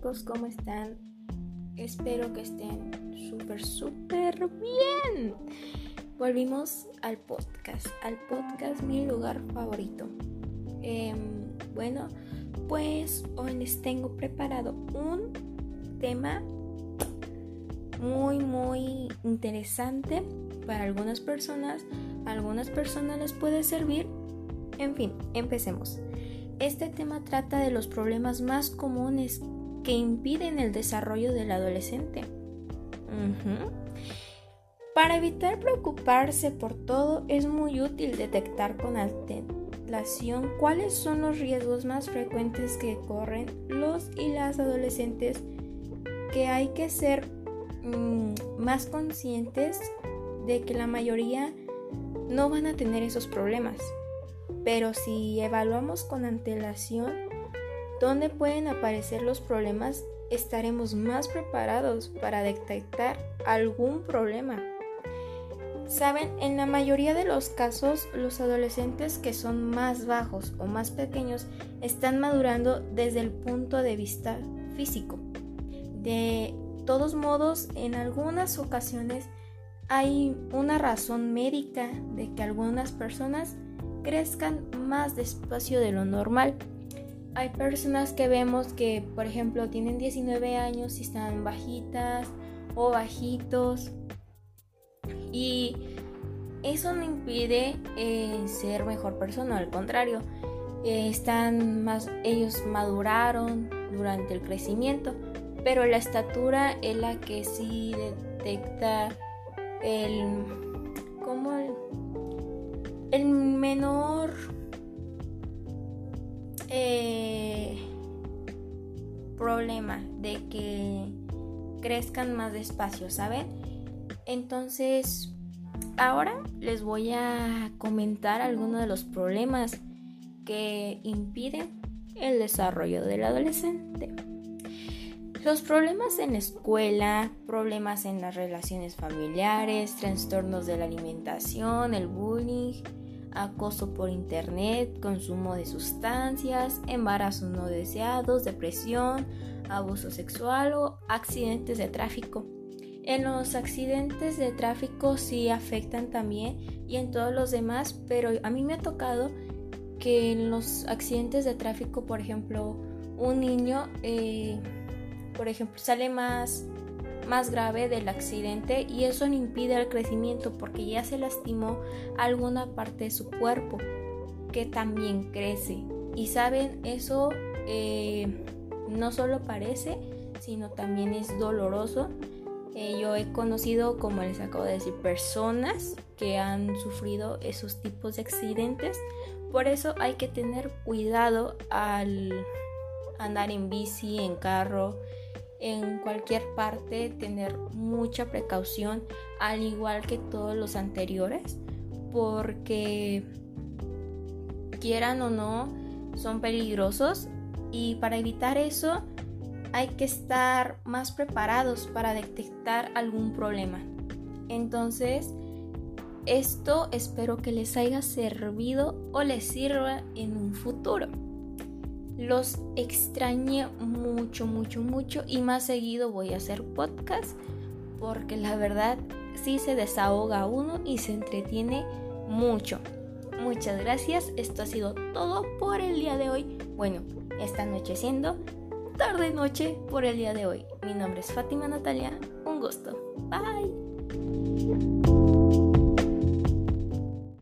¿cómo están? Espero que estén súper, súper bien. Volvimos al podcast, al podcast mi lugar favorito. Em, bueno, pues hoy les tengo preparado un tema muy, muy interesante para algunas personas. A algunas personas les puede servir. En fin, empecemos. Este tema trata de los problemas más comunes que impiden el desarrollo del adolescente. Para evitar preocuparse por todo, es muy útil detectar con antelación cuáles son los riesgos más frecuentes que corren los y las adolescentes que hay que ser mm, más conscientes de que la mayoría no van a tener esos problemas. Pero si evaluamos con antelación dónde pueden aparecer los problemas, estaremos más preparados para detectar algún problema. Saben, en la mayoría de los casos, los adolescentes que son más bajos o más pequeños están madurando desde el punto de vista físico. De todos modos, en algunas ocasiones hay una razón médica de que algunas personas crezcan más despacio de lo normal. Hay personas que vemos que, por ejemplo, tienen 19 años y están bajitas o bajitos. Y eso no impide eh, ser mejor persona, al contrario, eh, están más, ellos maduraron durante el crecimiento, pero la estatura es la que sí detecta el, como el, el menor eh, problema de que crezcan más despacio, ¿saben? Entonces, ahora les voy a comentar algunos de los problemas que impiden el desarrollo del adolescente. Los problemas en la escuela, problemas en las relaciones familiares, trastornos de la alimentación, el bullying, acoso por internet, consumo de sustancias, embarazos no deseados, depresión, abuso sexual o accidentes de tráfico. En los accidentes de tráfico sí afectan también y en todos los demás, pero a mí me ha tocado que en los accidentes de tráfico, por ejemplo, un niño eh, por ejemplo, sale más, más grave del accidente y eso no impide el crecimiento porque ya se lastimó alguna parte de su cuerpo que también crece. Y saben, eso eh, no solo parece, sino también es doloroso. Eh, yo he conocido, como les acabo de decir, personas que han sufrido esos tipos de accidentes. Por eso hay que tener cuidado al andar en bici, en carro, en cualquier parte tener mucha precaución al igual que todos los anteriores porque quieran o no son peligrosos y para evitar eso hay que estar más preparados para detectar algún problema. Entonces esto espero que les haya servido o les sirva en un futuro los extrañé mucho, mucho, mucho y más seguido voy a hacer podcast porque la verdad sí se desahoga uno y se entretiene mucho. Muchas gracias, esto ha sido todo por el día de hoy. Bueno, está anocheciendo, tarde noche por el día de hoy. Mi nombre es Fátima Natalia, un gusto. Bye.